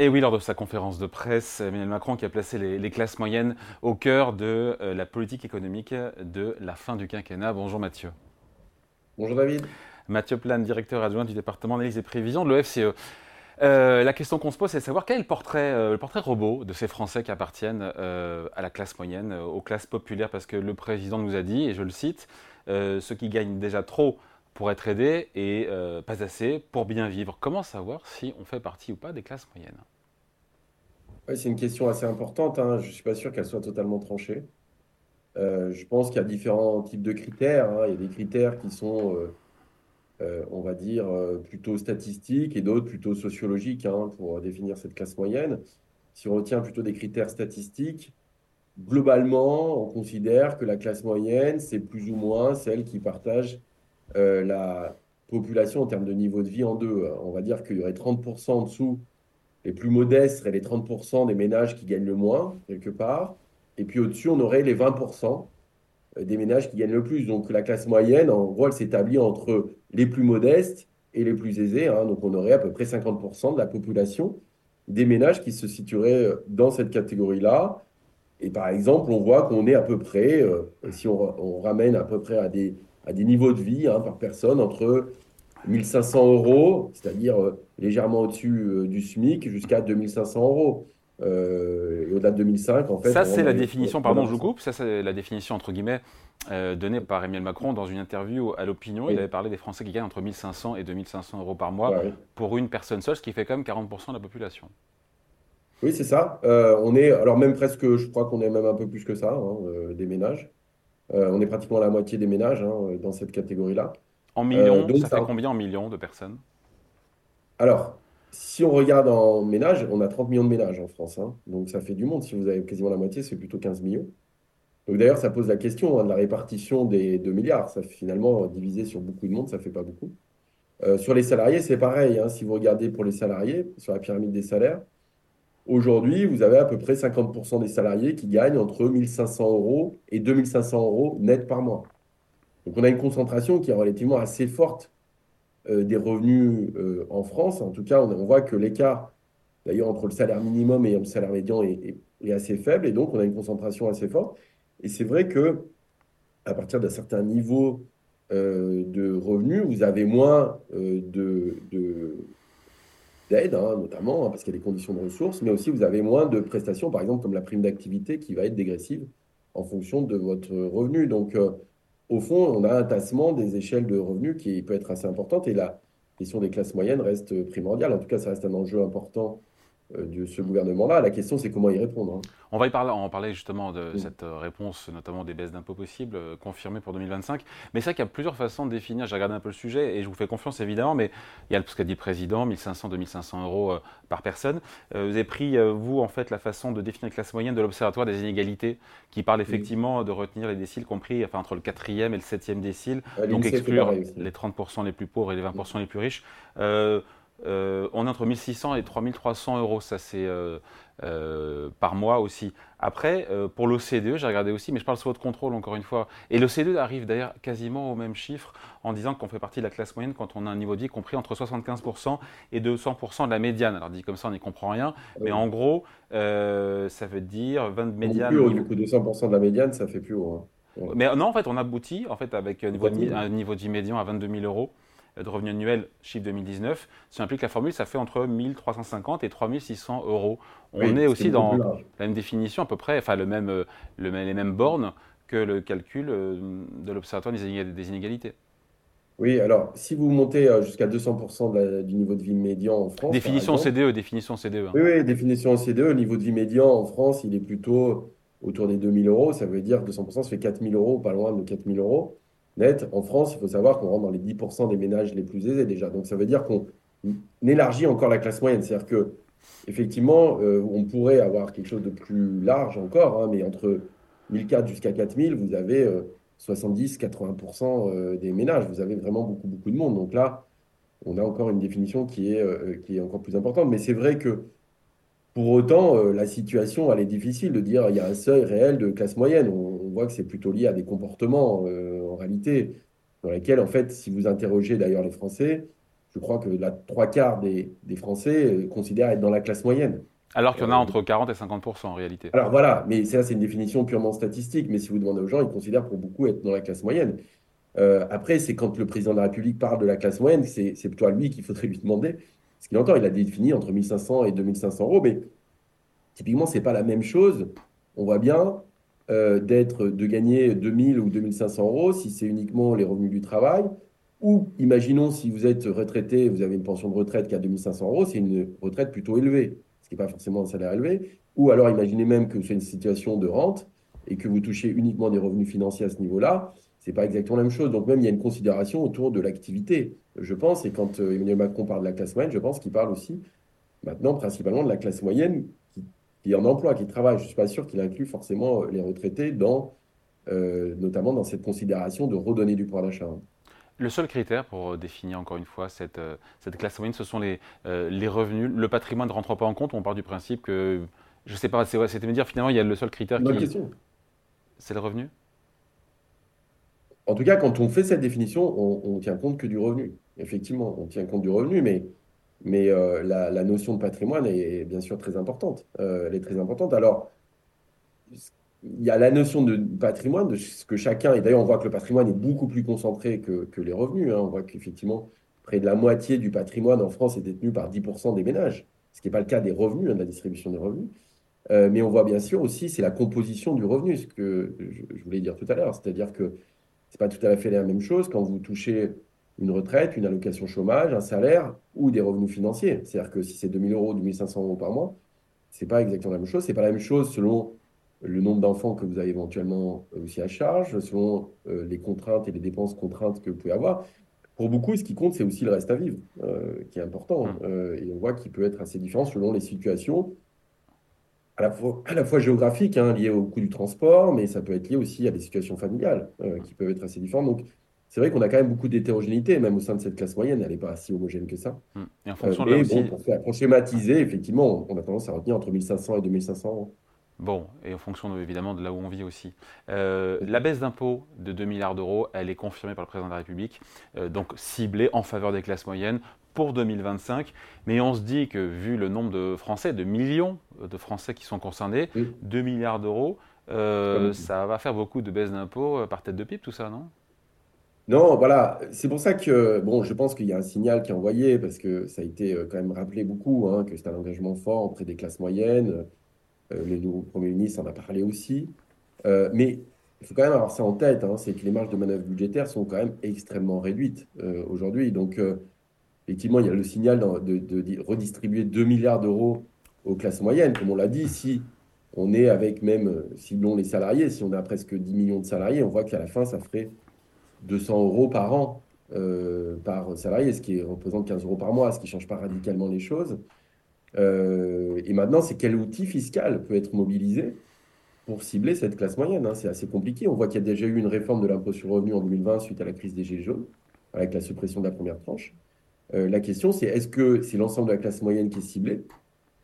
Et oui, lors de sa conférence de presse, Emmanuel Macron qui a placé les, classes moyennes au cœur de euh, la politique économique de la fin du quinquennat. Bonjour Mathieu. Bonjour David. Mathieu Plane, directeur adjoint du département d'analyse et prévision de l'OFCE. Euh, la question qu'on se pose, c'est de savoir quel est le portrait, euh, le portrait robot de ces Français qui appartiennent à la classe moyenne, aux classes populaires, parce que le président nous a dit, et je le cite, ceux qui gagnent déjà trop pour être aidé et euh, pas assez pour bien vivre. Comment savoir si on fait partie ou pas des classes moyennes? C'est une question assez importante. Hein. Je ne suis pas sûr qu'elle soit totalement tranchée. Euh, je pense qu'il y a différents types de critères. Hein. Il y a des critères qui sont, euh, on va dire, plutôt statistiques et d'autres plutôt sociologiques hein, pour définir cette classe moyenne. Si on retient plutôt des critères statistiques, globalement, on considère que la classe moyenne, c'est plus ou moins celle qui partage euh, la population en termes de niveau de vie en deux. On va dire qu'il y aurait 30% en dessous, les plus modestes seraient les 30% des ménages qui gagnent le moins, quelque part. Et puis au-dessus, on aurait les 20% des ménages qui gagnent le plus. Donc la classe moyenne, en gros, elle s'établit entre les plus modestes et les plus aisés. Hein. Donc on aurait à peu près 50% de la population des ménages qui se situeraient dans cette catégorie-là. Et par exemple, on voit qu'on est à peu près, euh, si on, ramène à peu près à des à des niveaux de vie hein, par personne entre 1500 euros, c'est-à-dire euh, légèrement au-dessus euh, du SMIC, jusqu'à 2500 euros. Euh, et au-delà de 2005, en fait. Ça, c'est la définition, pardon, je vous coupe, ça, c'est la définition, entre guillemets, donnée par Emmanuel Macron dans une interview à l'opinion. Il avait parlé des Français qui gagnent entre 1500 et 2500 euros par mois pour une personne seule, ce qui fait quand même 40% de la population. Oui, c'est ça. on est, alors même presque, je crois qu'on est même un peu plus que ça, hein, des ménages. Euh, on est pratiquement à la moitié des ménages hein, dans cette catégorie-là. En millions, euh, ça, fait combien en millions de personnes? Alors, si on regarde en ménages, on a 30 millions de ménages en France. Hein. donc ça fait du monde. Si vous avez quasiment la moitié, c'est plutôt 15 millions. Donc d'ailleurs, ça pose la question hein, de la répartition des 2 milliards. Ça finalement divisé sur beaucoup de monde, ça ne fait pas beaucoup. Euh, sur les salariés, c'est pareil. si vous regardez pour les salariés, sur la pyramide des salaires, Aujourd'hui, vous avez à peu près 50% des salariés qui gagnent entre 1500 euros et 2500 euros net par mois. Donc on a une concentration qui est relativement assez forte euh, des revenus euh, en France. En tout cas, on, voit que l'écart, d'ailleurs, entre le salaire minimum et le salaire médian est, assez faible. Et donc, on a une concentration assez forte. Et c'est vrai que à partir d'un certain niveau euh, de revenus, vous avez moins de, hein, notamment, hein, parce qu'il y a des conditions de ressources, mais aussi vous avez moins de prestations, par exemple, comme la prime d'activité qui va être dégressive en fonction de votre revenu. Donc, euh, au fond, on a un tassement des échelles de revenus qui peut être assez importante et la question des classes moyennes reste primordiale. En tout cas, ça reste un enjeu important de ce gouvernement-là. La question, c'est comment y répondre. Hein. On va y parler, en parler justement de cette euh, réponse, notamment des baisses d'impôts possibles, euh, confirmées pour 2025. Mais c'est vrai qu'il y a plusieurs façons de définir. J'ai regardé un peu le sujet et je vous fais confiance évidemment, mais il y a ce qu'a dit le président, 1500, 2500 euros par personne. vous avez pris, vous, en fait, la façon de définir la classe moyenne de l'Observatoire des inégalités, qui parle effectivement de retenir les déciles compris enfin, entre le quatrième et le septième décile, donc exclure les 30% les plus pauvres et les 20% les plus riches. Euh, on est entre 1600 et 3300 euros, ça c'est euh, euh, par mois aussi. Après, pour l'OCDE, j'ai regardé aussi, mais je parle sous votre contrôle encore une fois. Et l'OCDE arrive d'ailleurs quasiment au même chiffre en disant qu'on fait partie de la classe moyenne quand on a un niveau de vie compris entre 75% et 200% de la médiane. Alors dit comme ça, on n'y comprend rien, mais en gros, ça veut dire 20 médiane. Plus haut, du coup, 200% de la médiane, ça fait plus haut. Hein. Mais non, en fait, on aboutit en fait, avec un niveau, de, un niveau de vie médian à 22 000 euros de revenus annuels, chiffre 2019, ça implique la formule, ça fait entre 1350 et 3600 euros. On est aussi dans la même définition à peu près, enfin le même, euh, le, les mêmes bornes que le calcul euh, de l'Observatoire des inégalités. Oui, alors si vous montez euh, jusqu'à 200% du niveau de vie médian en France. Définition CDE, définition CDE. Hein. Oui, oui, définition CDE, le niveau de vie médian en France, il est plutôt autour des 2000 euros. Ça veut dire 200%, ça fait 4000 euros, pas loin de 4000 euros net. En France, il faut savoir qu'on rentre dans les 10% des ménages les plus aisés déjà. Donc ça veut dire qu'on élargit encore la classe moyenne. C'est-à-dire que effectivement, euh, on pourrait avoir quelque chose de plus large encore, hein, mais entre 1004 jusqu'à 4000, vous avez 70-80% euh, euh, des ménages. Vous avez vraiment beaucoup, beaucoup de monde. Donc là, on a encore une définition qui est, qui est encore plus importante. Mais c'est vrai que pour autant, la situation, elle est difficile de dire il y a un seuil réel de classe moyenne. On, voit que c'est plutôt lié à des comportements, en réalité, dans lesquels, en fait, si vous interrogez d'ailleurs les Français, je crois que la trois quarts des, Français considèrent être dans la classe moyenne. Alors qu'il y en a entre 40 et 50% en réalité. Alors voilà, mais ça, c'est une définition purement statistique. Mais si vous demandez aux gens, ils considèrent pour beaucoup être dans la classe moyenne. après, c'est quand le président de la République parle de la classe moyenne, c'est plutôt à lui qu'il faudrait lui demander ce qu'il entend. Il a défini entre 1500 et 2500 euros, mais typiquement, ce n'est pas la même chose. On voit bien euh, d'être, de gagner 2000 ou 2500 euros si c'est uniquement les revenus du travail. Ou imaginons si vous êtes retraité, vous avez une pension de retraite qui a 2500 euros, c'est une retraite plutôt élevée, ce qui n'est pas forcément un salaire élevé. Ou alors imaginez même que c'est une situation de rente et que vous touchez uniquement des revenus financiers à ce niveau-là, ce n'est pas exactement la même chose. Donc même il y a une considération autour de l'activité, je pense. Et quand euh, Emmanuel Macron parle de la classe moyenne, je pense qu'il parle aussi maintenant principalement de la classe moyenne qui est en emploi, qui travaille. Je ne suis pas sûr qu'il inclut forcément euh, les retraités, dans, euh, notamment dans cette considération de redonner du pouvoir d'achat. Le seul critère pour définir encore une fois cette, cette classe moyenne, ce sont les, les revenus. Le patrimoine ne rentre pas en compte. On part du principe que, je ne sais pas, c'était me dire finalement, il y a le seul critère Bonne qui. question. C'est le revenu? En tout cas, quand on fait cette définition, on, ne tient compte que du revenu. Effectivement, on tient compte du revenu, mais euh, la, notion de patrimoine est bien sûr très importante. Euh, elle est très importante. Alors, il y a la notion de patrimoine, de ce que chacun, et d'ailleurs on voit que le patrimoine est beaucoup plus concentré que, les revenus. Hein. On voit qu'effectivement, près de la moitié du patrimoine en France est détenu par 10% des ménages, ce qui n'est pas le cas des revenus, hein, de la distribution des revenus. Euh, mais on voit bien sûr aussi, c'est la composition du revenu, ce que je, voulais dire tout à l'heure. C'est-à-dire que n'est pas tout à fait la même chose quand vous touchez une retraite, une allocation chômage, un salaire ou des revenus financiers. C'est-à-dire que si c'est 2000 euros, 2500 euros par mois, ce n'est pas exactement la même chose. Ce n'est pas la même chose selon le nombre d'enfants que vous avez éventuellement aussi à charge, selon euh, les contraintes et les dépenses contraintes que vous pouvez avoir. Pour beaucoup, ce qui compte, c'est aussi le reste à vivre, euh, qui est important. Mmh. Euh, et on voit qu'il peut être assez différent selon les situations, à la fois, à la fois géographiques, hein, liées au coût du transport, mais ça peut être lié aussi à des situations familiales, qui peuvent être assez différentes. Donc, c'est vrai qu'on a quand même beaucoup d'hétérogénéité, même au sein de cette classe moyenne, elle n'est pas si homogène que ça. Hum. Et en fonction euh, bon, pour, faire, schématiser, effectivement, on a tendance à retenir entre 1500 et 2500 euros. Bon, et en fonction évidemment de là où on vit aussi. Euh, la baisse d'impôts de 2 milliards d'euros, elle est confirmée par le président de la République, euh, donc ciblée en faveur des classes moyennes pour 2025. Mais on se dit que vu le nombre de Français, de millions de Français qui sont concernés, 2 milliards d'euros, ça va faire beaucoup de baisse d'impôts par tête de pipe, tout ça, non? Non, voilà, c'est pour ça que, bon, je pense qu'il y a un signal qui est envoyé, parce que ça a été euh, quand même rappelé beaucoup, hein, que c'est un engagement fort auprès des classes moyennes. Euh, le nouveau Premier ministre en a parlé aussi. Euh, mais il faut quand même avoir ça en tête, hein, c'est que les marges de manœuvre budgétaires sont quand même extrêmement réduites aujourd'hui. Donc, effectivement, il y a le signal de, redistribuer 2 milliards d'euros aux classes moyennes. Comme on l'a dit, si on est avec même, ciblons les salariés, si on a presque 10 millions de salariés, on voit qu'à la fin, ça ferait 200 euros par an euh, par salarié, ce qui représente 15 euros par mois, ce qui ne change pas radicalement les choses. Euh, et maintenant, c'est quel outil fiscal peut être mobilisé pour cibler cette classe moyenne hein? C'est assez compliqué. On voit qu'il y a déjà eu une réforme de l'impôt sur le revenu en 2020 suite à la crise des Gilets jaunes, avec la suppression de la première tranche. Euh, la question, c'est est-ce que c'est l'ensemble de la classe moyenne qui est ciblée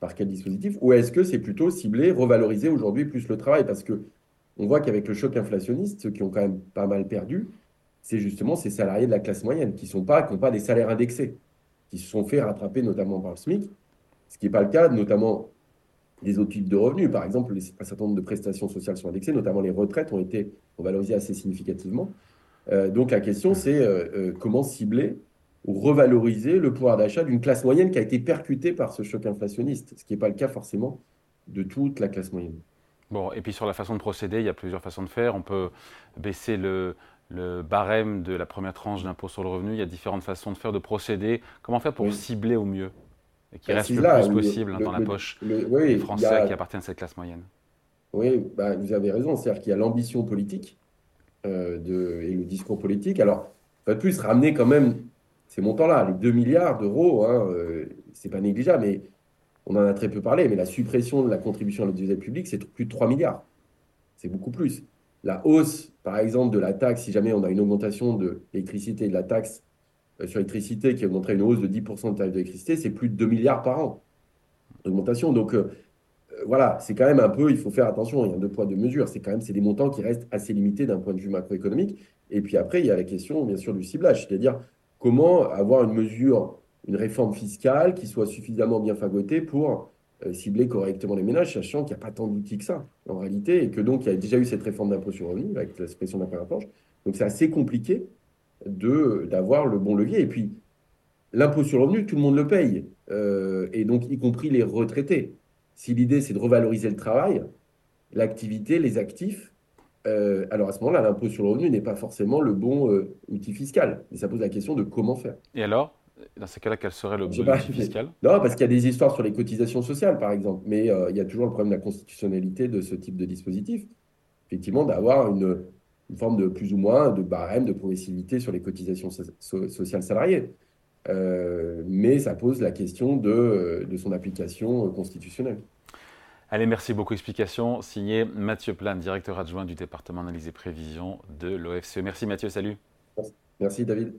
Par quel dispositif Ou est-ce que c'est plutôt ciblé, revaloriser aujourd'hui plus le travail Parce que on voit qu'avec le choc inflationniste, ceux qui ont quand même pas mal perdu, c'est justement ces salariés de la classe moyenne qui n'ont pas, pas des salaires indexés, qui se sont fait rattraper notamment par le SMIC, ce qui n'est pas le cas notamment des autres types de revenus. Par exemple, un certain nombre de prestations sociales sont indexées, notamment les retraites ont été valorisées assez significativement. Euh, donc la question, c'est euh, comment cibler ou revaloriser le pouvoir d'achat d'une classe moyenne qui a été percutée par ce choc inflationniste, ce qui n'est pas le cas forcément de toute la classe moyenne. Bon, et puis sur la façon de procéder, il y a plusieurs façons de faire. On peut baisser le, le barème de la première tranche d'impôt sur le revenu. Il y a différentes façons de faire, de procéder. Comment faire pour cibler au mieux et qui bah, reste le plus possible dans la poche des Français qui appartiennent à cette classe moyenne Oui, bah, vous avez raison. C'est-à-dire qu'il y a l'ambition politique euh, de, et le discours politique. Alors, de plus, ramener quand même ces montants-là, les 2 milliards d'euros, hein, euh, c'est pas négligeable, mais on en a très peu parlé, mais la suppression de la contribution à l'audiovisuel public, c'est plus de 3 milliards. C'est beaucoup plus la hausse, par exemple, de la taxe, si jamais on a une augmentation de l'électricité de la taxe euh, sur l'électricité qui augmenterait une hausse de 10% de tarif d'électricité, c'est plus de 2 milliards par an d'augmentation. Donc euh, euh, voilà, c'est quand même un peu, il faut faire attention, il y a deux poids, deux mesures. C'est quand même c'est des montants qui restent assez limités d'un point de vue macroéconomique. Et puis après, il y a la question, bien sûr, du ciblage, c'est-à-dire comment avoir une mesure une réforme fiscale qui soit suffisamment bien fagotée pour euh, cibler correctement les ménages, sachant qu'il n'y a pas tant d'outils que ça, en réalité, et que donc il y a déjà eu cette réforme d'impôt sur le revenu, avec la suppression à la planche. Donc c'est assez compliqué d'avoir le bon levier. Et puis, l'impôt sur le revenu, tout le monde le paye, euh, et donc y compris les retraités. Si l'idée, c'est de revaloriser le travail, l'activité, les actifs, euh, alors à ce moment-là, l'impôt sur le revenu n'est pas forcément le bon outil fiscal. Mais ça pose la question de comment faire. Et alors dans ces cas-là, quel serait le bon fiscal? Non, parce qu'il y a des histoires sur les cotisations sociales, par exemple. Mais euh, il y a toujours le problème de la constitutionnalité de ce type de dispositif. Effectivement, d'avoir une, forme de plus ou moins de barème de progressivité sur les cotisations sociales salariées. Euh, mais ça pose la question de, de son application constitutionnelle. Allez, merci beaucoup. Explication signé Mathieu Plane, directeur adjoint du département analyse et prévision de l'OFCE. Merci Mathieu, salut. Merci David.